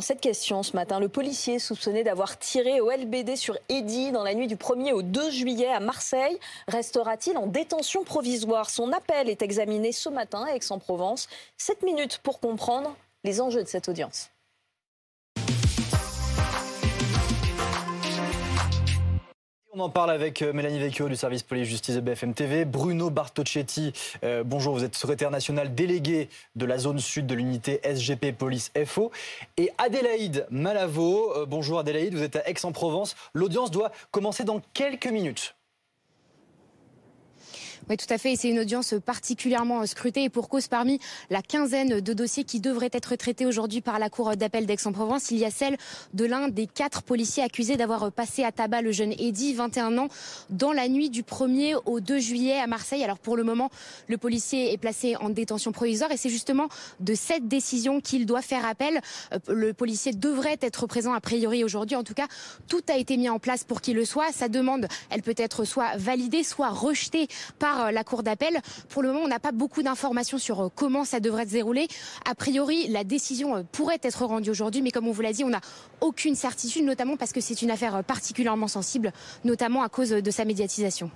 Cette question ce matin, le policier soupçonné d'avoir tiré au LBD sur Eddy dans la nuit du 1er au 2 juillet à Marseille restera-t-il en détention provisoire? Son appel est examiné ce matin à Aix-en-Provence. 7 minutes pour comprendre les enjeux de cette audience. On en parle avec euh, Mélanie Vecchio du service police-justice de BFM TV. Bruno Bartocchetti, euh, bonjour, vous êtes secrétaire national délégué de la zone sud de l'unité SGP Police FO. Et Adélaïde Malavo, euh, bonjour Adélaïde, vous êtes à Aix-en-Provence. L'audience doit commencer dans quelques minutes. Oui, tout à fait. c'est une audience particulièrement scrutée et pour cause parmi la quinzaine de dossiers qui devraient être traités aujourd'hui par la Cour d'appel d'Aix-en-Provence. Il y a celle de l'un des quatre policiers accusés d'avoir passé à tabac le jeune Eddy, 21 ans, dans la nuit du 1er au 2 juillet à Marseille. Alors pour le moment, le policier est placé en détention provisoire et c'est justement de cette décision qu'il doit faire appel. Euh, le policier devrait être présent a priori aujourd'hui. En tout cas, tout a été mis en place pour qu'il le soit. Sa demande, elle peut être soit validée, soit rejetée par euh, la Cour d'appel. Pour le moment, on n'a pas beaucoup d'informations sur euh, comment ça devrait se dérouler. A priori, la décision euh, pourrait être rendue aujourd'hui, mais comme on vous l'a dit, on n'a aucune certitude, notamment parce que c'est une affaire particulièrement sensible, notamment à cause de sa médiatisation.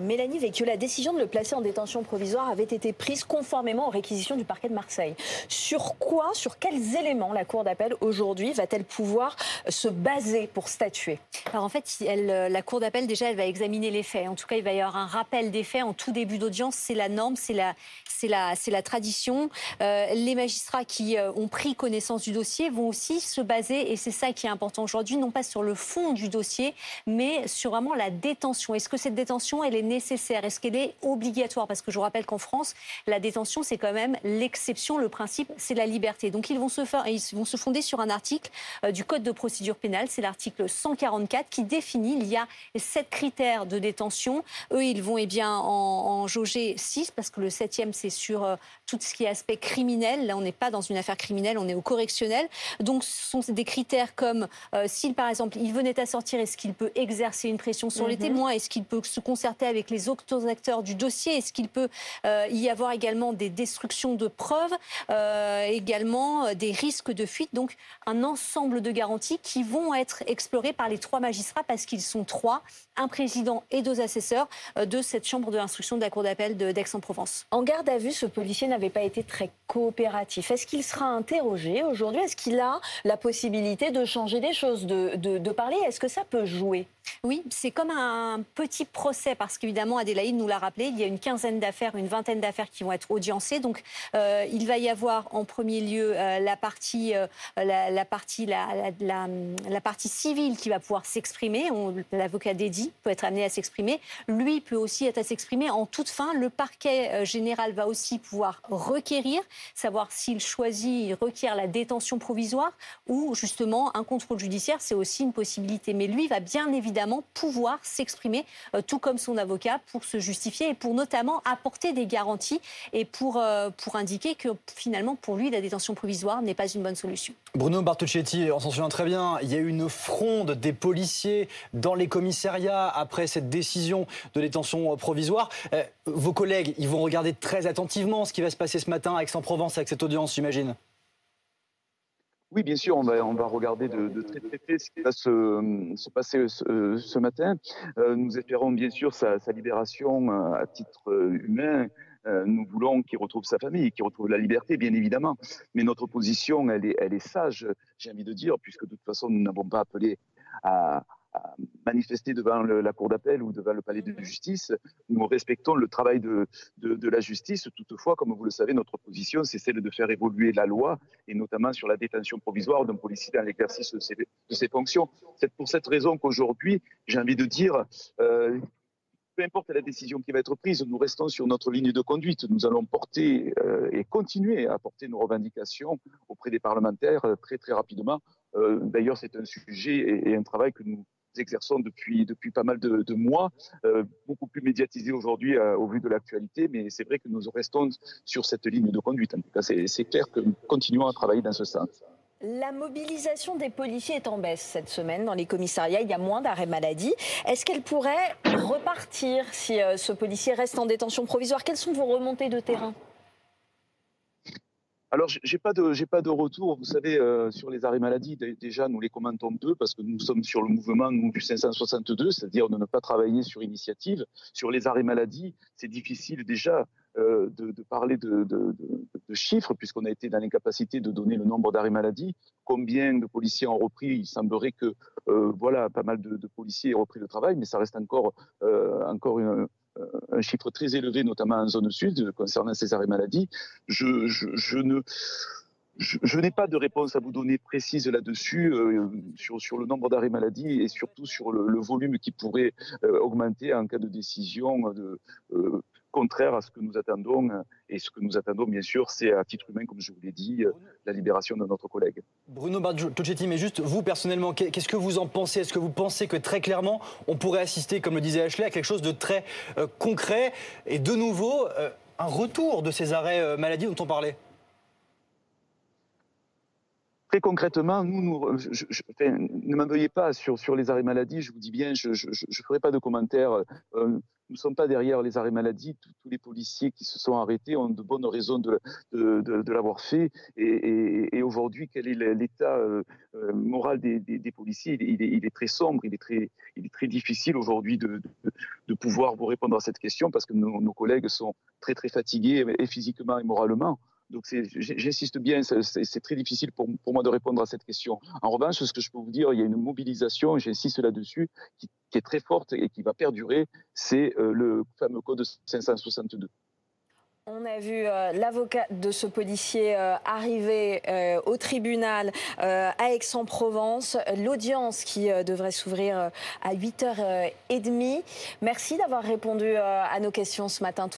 Mélanie Vecchio, la décision de le placer en détention provisoire avait été prise conformément aux réquisitions du parquet de Marseille. Sur quoi, sur quels éléments la Cour d'appel aujourd'hui va-t-elle pouvoir se baser pour statuer? Alors en fait, elle, la Cour d'appel déjà, elle va examiner les faits. En tout cas, il va y avoir un rappel des faits en tout début d'audience. C'est la norme, c'est la, la, la tradition. Euh, les magistrats qui euh, ont pris connaissance du dossier vont aussi se baser, et c'est ça qui est important aujourd'hui, non pas sur le fond du dossier, mais sur vraiment la détention. Est-ce que cette détention, elle est nécessaire Est-ce qu'elle est obligatoire? Parce que je vous rappelle qu'en France, la détention, c'est quand même l'exception. Le principe, c'est la liberté. Donc ils vont se, faire, ils vont se fonder sur un article euh, du Code de procédure pénale, c'est l'article 144, qui définit, il y a sept critères de détention. Eux, ils vont eh bien, en, en jauger six, parce que le septième, c'est sur euh, tout ce qui est aspect criminel. Là, on n'est pas dans une affaire criminelle, on est au correctionnel. Donc ce sont des critères comme euh, s'il, par exemple, il venait à sortir, est-ce qu'il peut exercer une pression sur les mhm. témoins? Est-ce qu'il peut se concerter avec les autres acteurs du dossier. Est-ce qu'il peut euh, y avoir également des destructions de preuves, euh, également euh, des risques de fuite? Donc un ensemble de garanties qui vont être explorées par les trois magistrats parce qu'ils sont trois, un président et deux assesseurs de cette chambre de l'instruction de la Cour d'appel d'Aix-en-Provence. En garde à vue, ce policier n'avait pas été très coopératif. Est-ce qu'il sera interrogé aujourd'hui? Est-ce qu'il a la possibilité de changer des choses, de, de parler? Est-ce que ça peut jouer? Oui, c'est comme un petit procès parce qu'évidemment, Adélaïde nous l'a rappelé, il y a une quinzaine d'affaires, une vingtaine d'affaires qui vont être audiencées. Donc, euh, il va y avoir en premier lieu euh, la, partie, euh, la, partie, la, partie civile qui va pouvoir s'exprimer. L'avocat dédié peut être amené à s'exprimer. Lui peut aussi être à s'exprimer en toute fin. Le parquet général va aussi pouvoir requérir, savoir s'il choisit, il requiert la détention provisoire ou justement un contrôle judiciaire, c'est aussi une possibilité. Mais lui va bien évidemment évidemment pouvoir s'exprimer, euh, tout comme son avocat, pour se justifier et pour notamment apporter des garanties et pour, euh, pour indiquer que finalement, pour lui, la détention provisoire n'est pas une bonne solution. Bruno Bartocchetti, on s'en souvient très bien, il y a eu une fronde des policiers dans les commissariats après cette décision de détention provisoire. Euh, vos collègues, ils vont regarder très attentivement ce qui va se passer ce matin à Aix-en-Provence avec cette audience, j'imagine? Oui, bien sûr, on va, regarder de, très près ce qui va se, se passer ce, ce matin. Euh, nous espérons bien sûr sa, libération euh, à titre euh, humain. Euh, nous voulons qu'il retrouve sa famille, qu'il retrouve la liberté, bien évidemment. Mais notre position, elle est sage, j'ai envie de dire, puisque de toute façon, nous n'avons pas appelé à, manifester devant la cour d'appel ou devant le palais de justice. Nous respectons le travail de, de, la justice. Toutefois, comme vous le savez, notre position, c'est celle de faire évoluer la loi, et notamment sur la détention provisoire d'un policier dans l'exercice de ses, de ses fonctions. C'est pour cette raison qu'aujourd'hui, j'ai envie de dire, euh, peu importe la décision qui va être prise, nous restons sur notre ligne de conduite. Nous allons porter euh, et continuer à porter nos revendications auprès des parlementaires euh, très très rapidement. Euh, D'ailleurs, c'est un sujet et, et, un travail que nous exerçons depuis, depuis pas mal de, mois, euh, beaucoup plus médiatisé aujourd'hui euh, au vu de l'actualité, mais c'est vrai que nous restons sur cette ligne de conduite. En tout cas, c'est clair que nous continuons à travailler dans ce sens. La mobilisation des policiers est en baisse cette semaine dans les commissariats. Il y a moins d'arrêts maladie. Est-ce qu'elle pourrait repartir si euh, ce policier reste en détention provisoire? Quelles sont vos remontées de terrain? Alors, j'ai pas pas de retour. Vous savez, euh, sur les arrêts maladie, déjà, nous les commentons peu parce que nous sommes sur le mouvement nous, du 562, c'est-à-dire de ne pas travailler sur initiative. Sur les arrêts maladie, c'est difficile déjà euh, de, parler de, chiffres puisqu'on a été dans l'incapacité de donner le nombre d'arrêts maladie. Combien de policiers ont repris? Il semblerait que, euh, voilà, pas mal de, policiers aient repris le travail, mais ça reste encore, encore une, un chiffre très élevé, notamment en zone sud, concernant ces arrêts maladie. Je, je, ne. Je, n'ai pas de réponse à vous donner précise là-dessus, euh, sur, sur, le nombre d'arrêts maladie et surtout sur le, volume qui pourrait euh, augmenter en cas de décision de, contraire à ce que nous attendons. Et ce que nous attendons, bien sûr, c'est à titre humain, comme je vous l'ai dit, euh, la libération de notre collègue. Bruno Tocetti, mais juste vous personnellement, qu'est-ce que vous en pensez? Est-ce que vous pensez que très clairement, on pourrait assister, comme le disait Ashley, à quelque chose de très euh, concret? Et de nouveau, euh, un retour de ces arrêts maladie dont on parlait Très concrètement, ne m'en veuillez pas sur, sur les arrêts maladie, je vous dis bien, je ne ferai pas de commentaires nous ne sommes pas derrière les arrêts maladie. Tous, les policiers qui se sont arrêtés ont de bonnes raisons de, de, l'avoir fait. Et, aujourd'hui, quel est l'état euh, euh, moral des, policiers? Il est, très sombre, il est très, il est très difficile aujourd'hui de, pouvoir vous répondre à cette question parce que nos, nos collègues sont très très fatigués et physiquement et moralement. Donc j'insiste bien, c'est très difficile pour, moi de répondre à cette question. En revanche, ce que je peux vous dire, il y a une mobilisation, j'insiste là-dessus, qui, est très forte et qui va perdurer, c'est euh, le fameux code 562. On a vu euh, l'avocat de ce policier euh, arriver au tribunal à Aix-en-Provence. L'audience qui devrait s'ouvrir à 8h30. Merci d'avoir répondu à nos questions ce matin.